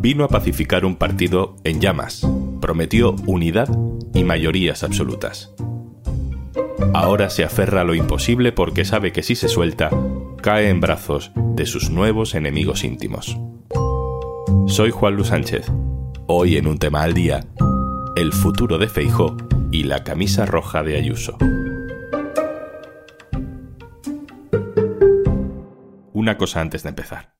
Vino a pacificar un partido en llamas, prometió unidad y mayorías absolutas. Ahora se aferra a lo imposible porque sabe que si se suelta, cae en brazos de sus nuevos enemigos íntimos. Soy Juan Luis Sánchez. Hoy en un tema al día, el futuro de Feijó y la camisa roja de Ayuso. Una cosa antes de empezar.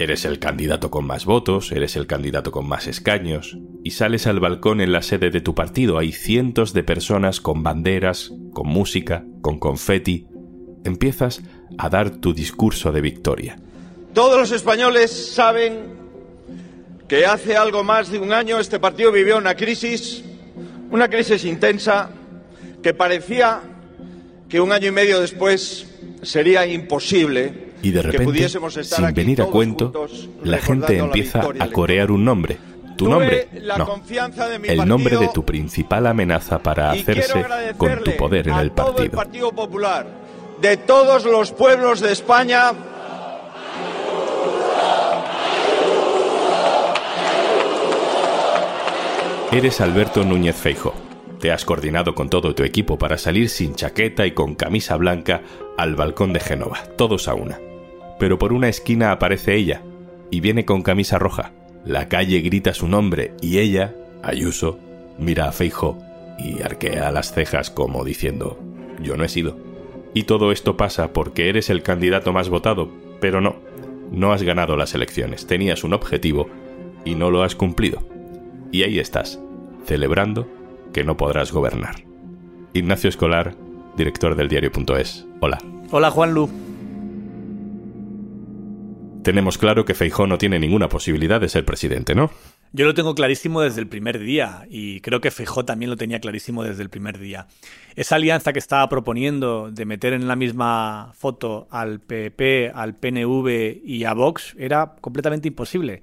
Eres el candidato con más votos, eres el candidato con más escaños, y sales al balcón en la sede de tu partido. Hay cientos de personas con banderas, con música, con confeti. Empiezas a dar tu discurso de victoria. Todos los españoles saben que hace algo más de un año este partido vivió una crisis, una crisis intensa, que parecía que un año y medio después sería imposible y de repente, sin venir a cuento, la gente empieza a corear un nombre. Tu nombre, no, el nombre de tu principal amenaza para hacerse con tu poder en el partido. el Partido Popular, de todos los pueblos de España. Eres Alberto Núñez Feijo. Te has coordinado con todo tu equipo para salir sin chaqueta y con camisa blanca al balcón de Génova, todos a una pero por una esquina aparece ella, y viene con camisa roja. La calle grita su nombre, y ella, Ayuso, mira a Feijo y arquea las cejas como diciendo, yo no he sido. Y todo esto pasa porque eres el candidato más votado, pero no, no has ganado las elecciones, tenías un objetivo y no lo has cumplido. Y ahí estás, celebrando que no podrás gobernar. Ignacio Escolar, director del diario.es. Hola. Hola Juan Lu tenemos claro que Feijó no tiene ninguna posibilidad de ser presidente, ¿no? Yo lo tengo clarísimo desde el primer día y creo que Feijó también lo tenía clarísimo desde el primer día. Esa alianza que estaba proponiendo de meter en la misma foto al PP, al PNV y a Vox era completamente imposible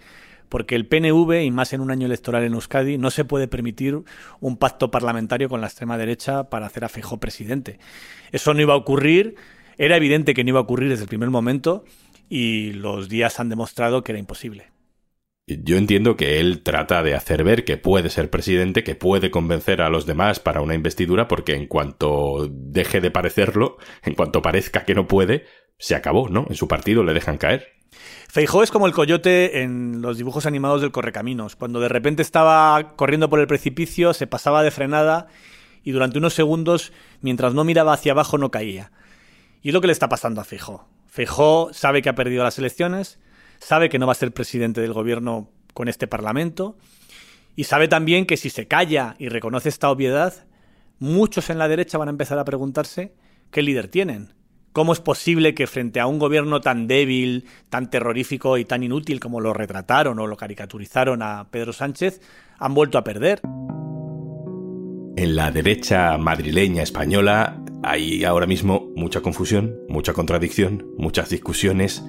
porque el PNV, y más en un año electoral en Euskadi, no se puede permitir un pacto parlamentario con la extrema derecha para hacer a Feijó presidente. Eso no iba a ocurrir, era evidente que no iba a ocurrir desde el primer momento, y los días han demostrado que era imposible. Yo entiendo que él trata de hacer ver que puede ser presidente, que puede convencer a los demás para una investidura, porque en cuanto deje de parecerlo, en cuanto parezca que no puede, se acabó, ¿no? En su partido le dejan caer. Feijó es como el coyote en los dibujos animados del Correcaminos. Cuando de repente estaba corriendo por el precipicio, se pasaba de frenada y durante unos segundos, mientras no miraba hacia abajo, no caía. Y es lo que le está pasando a Feijó. Feijó sabe que ha perdido las elecciones, sabe que no va a ser presidente del gobierno con este Parlamento y sabe también que si se calla y reconoce esta obviedad, muchos en la derecha van a empezar a preguntarse qué líder tienen. ¿Cómo es posible que frente a un gobierno tan débil, tan terrorífico y tan inútil como lo retrataron o lo caricaturizaron a Pedro Sánchez, han vuelto a perder? En la derecha madrileña española hay ahora mismo mucha confusión, mucha contradicción, muchas discusiones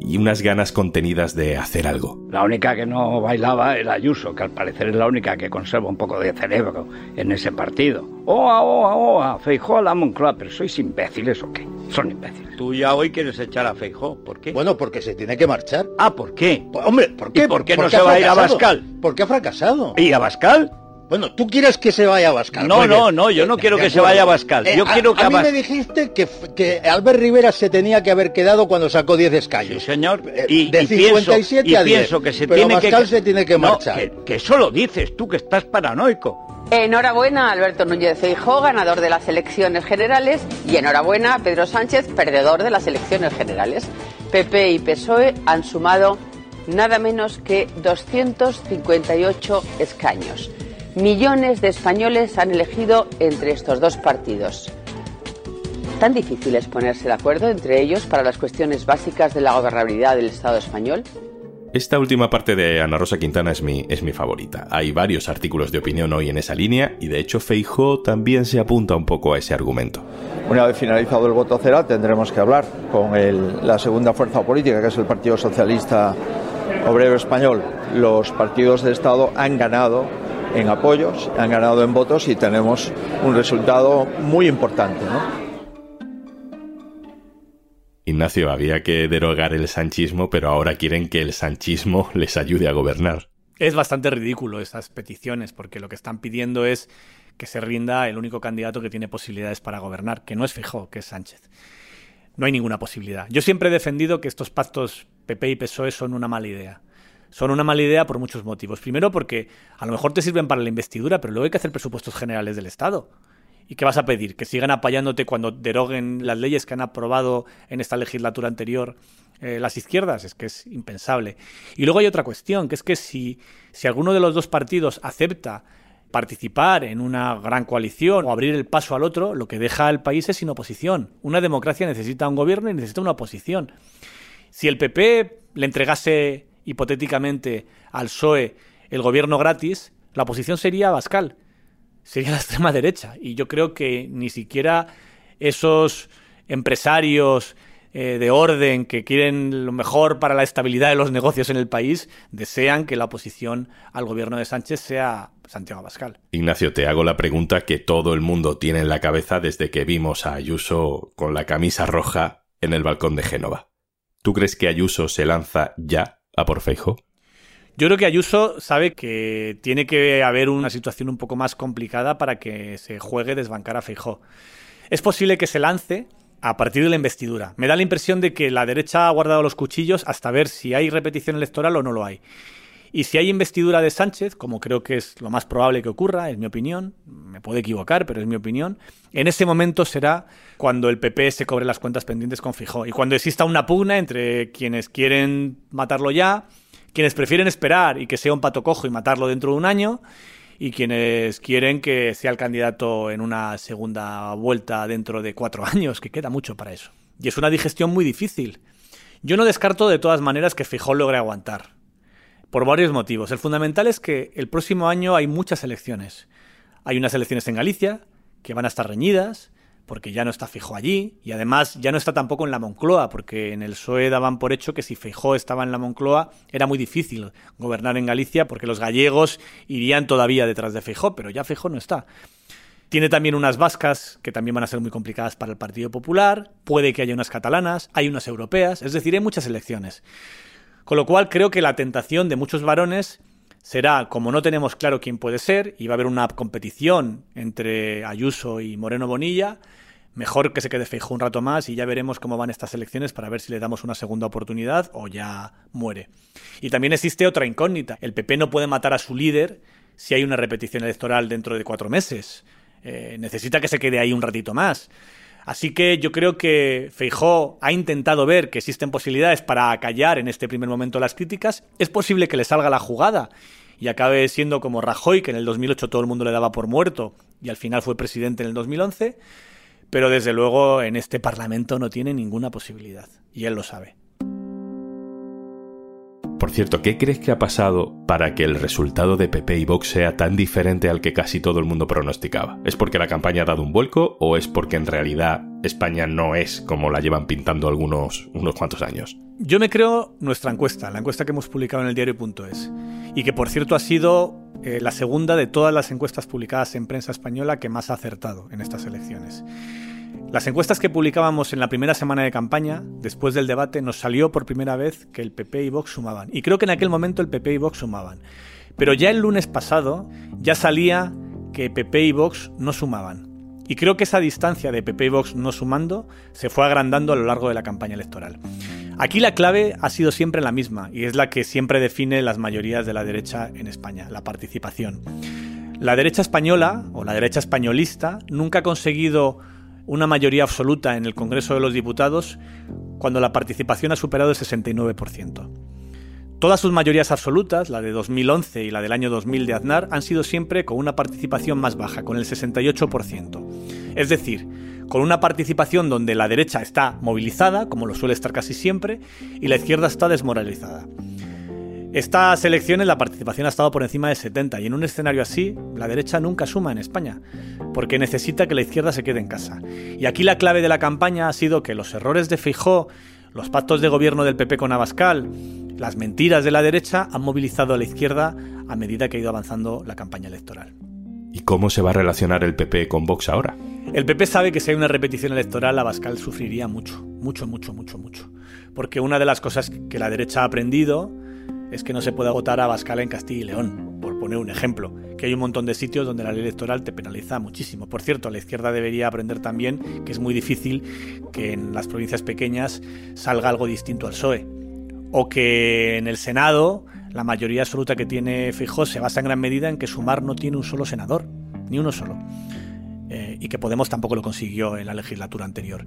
y unas ganas contenidas de hacer algo. La única que no bailaba era Ayuso, que al parecer es la única que conserva un poco de cerebro en ese partido. ¡Oa, oa, oa! Feijó a la Moncloa, pero ¿sois imbéciles o qué? Son imbéciles. Tú ya hoy quieres echar a Feijó, ¿por qué? Bueno, porque se tiene que marchar. Ah, ¿por qué? Pues, hombre, ¿por qué? ¿Por qué no se va a ir a Bascal? Porque ha fracasado. ¿Y a Bascal? Bueno, tú quieres que se vaya a Bascal. No, no, no, yo no quiero que se vaya a Bascal. Yo Eh, quiero a, que a mí me dijiste que, que Albert Rivera se tenía que haber quedado cuando sacó 10 escaños. Sí, señor. Eh, Y, de y pienso, 57 y a 10. pienso que se Pero tiene Bascal que... se tiene que No, marchar. que, que eso lo dices tú, que estás paranoico. Enhorabuena a Alberto Núñez Feijóo, ganador de las elecciones generales, y enhorabuena a Pedro Sánchez, perdedor de las elecciones generales. PP y PSOE han sumado nada menos que 258 escaños. Millones de españoles han elegido entre estos dos partidos. ¿Tan difícil es ponerse de acuerdo entre ellos para las cuestiones básicas de la gobernabilidad del Estado español? Esta última parte de Ana Rosa Quintana es mi, es mi favorita. Hay varios artículos de opinión hoy en esa línea y de hecho Feijó también se apunta un poco a ese argumento. Una vez finalizado el voto será, tendremos que hablar con la segunda fuerza política, que es el Partido Socialista Obrero Español. Los partidos de Estado han ganado en apoyos, han ganado en votos y tenemos un resultado muy importante. ¿no? Ignacio, había que derogar el sanchismo, pero ahora quieren que el sanchismo les ayude a gobernar. Es bastante ridículo esas peticiones, porque lo que están pidiendo es que se rinda el único candidato que tiene posibilidades para gobernar, que no es Fijó, que es Sánchez. No hay ninguna posibilidad. Yo siempre he defendido que estos pactos PP y PSOE son una mala idea. Son una mala idea por muchos motivos. Primero porque a lo mejor te sirven para la investidura, pero luego hay que hacer presupuestos generales del Estado. ¿Y qué vas a pedir? ¿Que sigan apoyándote cuando deroguen las leyes que han aprobado en esta legislatura anterior eh, las izquierdas? Es que es impensable. Y luego hay otra cuestión, que es que si, si alguno de los dos partidos acepta participar en una gran coalición o abrir el paso al otro, lo que deja al país es sin oposición. Una democracia necesita un gobierno y necesita una oposición. Si el PP le entregase hipotéticamente al PSOE el gobierno gratis, la oposición sería Bascal sería la extrema derecha. Y yo creo que ni siquiera esos empresarios eh, de orden que quieren lo mejor para la estabilidad de los negocios en el país desean que la oposición al gobierno de Sánchez sea Santiago Pascal. Ignacio, te hago la pregunta que todo el mundo tiene en la cabeza desde que vimos a Ayuso con la camisa roja en el balcón de Génova. ¿Tú crees que Ayuso se lanza ya a por Feijo? Yo creo que Ayuso sabe que tiene que haber una situación un poco más complicada para que se juegue desbancar a Feijó. Es posible que se lance a partir de la investidura. Me da la impresión de que la derecha ha guardado los cuchillos hasta ver si hay repetición electoral o no lo hay. Y si hay investidura de Sánchez, como creo que es lo más probable que ocurra, es mi opinión, me puedo equivocar, pero es mi opinión, en ese momento será cuando el PP se cobre las cuentas pendientes con Fijó y cuando exista una pugna entre quienes quieren matarlo ya quienes prefieren esperar y que sea un pato cojo y matarlo dentro de un año, y quienes quieren que sea el candidato en una segunda vuelta dentro de cuatro años, que queda mucho para eso. Y es una digestión muy difícil. Yo no descarto de todas maneras que Fijón logre aguantar. Por varios motivos. El fundamental es que el próximo año hay muchas elecciones. Hay unas elecciones en Galicia, que van a estar reñidas porque ya no está fijo allí y además ya no está tampoco en la Moncloa, porque en el PSOE daban por hecho que si Feijó estaba en la Moncloa era muy difícil gobernar en Galicia porque los gallegos irían todavía detrás de Feijó, pero ya Feijó no está. Tiene también unas vascas que también van a ser muy complicadas para el Partido Popular, puede que haya unas catalanas, hay unas europeas, es decir, hay muchas elecciones. Con lo cual creo que la tentación de muchos varones será, como no tenemos claro quién puede ser, y va a haber una competición entre Ayuso y Moreno Bonilla, mejor que se quede fijo un rato más y ya veremos cómo van estas elecciones para ver si le damos una segunda oportunidad o ya muere. Y también existe otra incógnita. El PP no puede matar a su líder si hay una repetición electoral dentro de cuatro meses. Eh, necesita que se quede ahí un ratito más. Así que yo creo que Feijó ha intentado ver que existen posibilidades para acallar en este primer momento las críticas. Es posible que le salga la jugada y acabe siendo como Rajoy, que en el 2008 todo el mundo le daba por muerto y al final fue presidente en el 2011. Pero desde luego en este Parlamento no tiene ninguna posibilidad y él lo sabe. Por cierto, ¿qué crees que ha pasado para que el resultado de PP y Vox sea tan diferente al que casi todo el mundo pronosticaba? ¿Es porque la campaña ha dado un vuelco o es porque en realidad España no es como la llevan pintando algunos unos cuantos años? Yo me creo nuestra encuesta, la encuesta que hemos publicado en el diario.es, y que por cierto ha sido eh, la segunda de todas las encuestas publicadas en prensa española que más ha acertado en estas elecciones. Las encuestas que publicábamos en la primera semana de campaña, después del debate, nos salió por primera vez que el PP y Vox sumaban. Y creo que en aquel momento el PP y Vox sumaban. Pero ya el lunes pasado ya salía que PP y Vox no sumaban. Y creo que esa distancia de PP y Vox no sumando se fue agrandando a lo largo de la campaña electoral. Aquí la clave ha sido siempre la misma y es la que siempre define las mayorías de la derecha en España, la participación. La derecha española o la derecha españolista nunca ha conseguido una mayoría absoluta en el Congreso de los Diputados cuando la participación ha superado el 69%. Todas sus mayorías absolutas, la de 2011 y la del año 2000 de Aznar, han sido siempre con una participación más baja, con el 68%. Es decir, con una participación donde la derecha está movilizada, como lo suele estar casi siempre, y la izquierda está desmoralizada. Estas elecciones la participación ha estado por encima del 70 y en un escenario así la derecha nunca suma en España, porque necesita que la izquierda se quede en casa. Y aquí la clave de la campaña ha sido que los errores de Feijó, los pactos de gobierno del PP con Abascal, las mentiras de la derecha han movilizado a la izquierda a medida que ha ido avanzando la campaña electoral. ¿Y cómo se va a relacionar el PP con Vox ahora? El PP sabe que si hay una repetición electoral, Abascal sufriría mucho, mucho, mucho, mucho, mucho. Porque una de las cosas que la derecha ha aprendido es que no se puede votar a Bascal en Castilla y León, por poner un ejemplo, que hay un montón de sitios donde la ley electoral te penaliza muchísimo. Por cierto, la izquierda debería aprender también que es muy difícil que en las provincias pequeñas salga algo distinto al PSOE, o que en el Senado la mayoría absoluta que tiene Fijó se basa en gran medida en que Sumar no tiene un solo senador, ni uno solo. Y que Podemos tampoco lo consiguió en la legislatura anterior.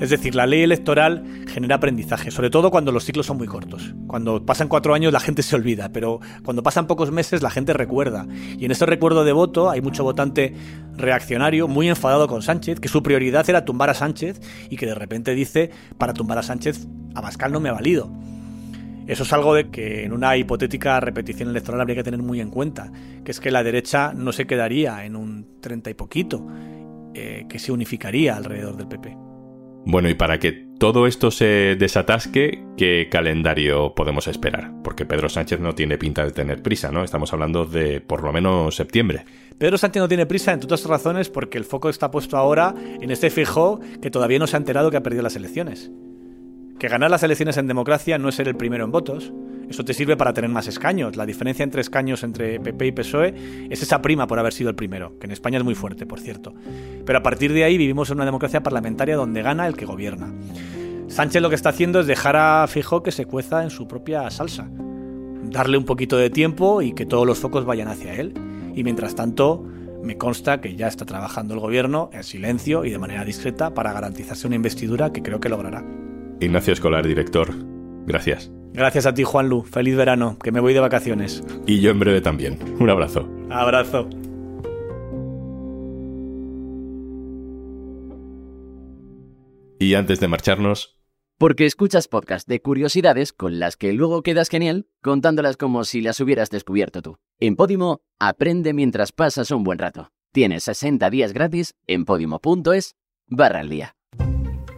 Es decir, la ley electoral genera aprendizaje, sobre todo cuando los ciclos son muy cortos. Cuando pasan cuatro años la gente se olvida, pero cuando pasan pocos meses la gente recuerda. Y en ese recuerdo de voto hay mucho votante reaccionario, muy enfadado con Sánchez, que su prioridad era tumbar a Sánchez y que de repente dice, para tumbar a Sánchez, Abascal no me ha valido. Eso es algo que en una hipotética repetición electoral habría que tener muy en cuenta, que es que la derecha no se quedaría en un treinta y poquito, eh, que se unificaría alrededor del PP. Bueno, y para que todo esto se desatasque, ¿qué calendario podemos esperar? Porque Pedro Sánchez no tiene pinta de tener prisa, ¿no? Estamos hablando de por lo menos septiembre. Pedro Sánchez no tiene prisa, entre otras razones, porque el foco está puesto ahora en este fijo que todavía no se ha enterado que ha perdido las elecciones. Que ganar las elecciones en democracia no es ser el primero en votos. Eso te sirve para tener más escaños. La diferencia entre escaños entre PP y PSOE es esa prima por haber sido el primero, que en España es muy fuerte, por cierto. Pero a partir de ahí vivimos en una democracia parlamentaria donde gana el que gobierna. Sánchez lo que está haciendo es dejar a Fijo que se cueza en su propia salsa. Darle un poquito de tiempo y que todos los focos vayan hacia él. Y mientras tanto, me consta que ya está trabajando el gobierno en silencio y de manera discreta para garantizarse una investidura que creo que logrará. Ignacio Escolar, director. Gracias. Gracias a ti, Juan Lu. Feliz verano, que me voy de vacaciones. Y yo en breve también. Un abrazo. Abrazo. Y antes de marcharnos... Porque escuchas podcast de curiosidades con las que luego quedas genial contándolas como si las hubieras descubierto tú. En Podimo, aprende mientras pasas un buen rato. Tienes 60 días gratis en podimo.es barra al día.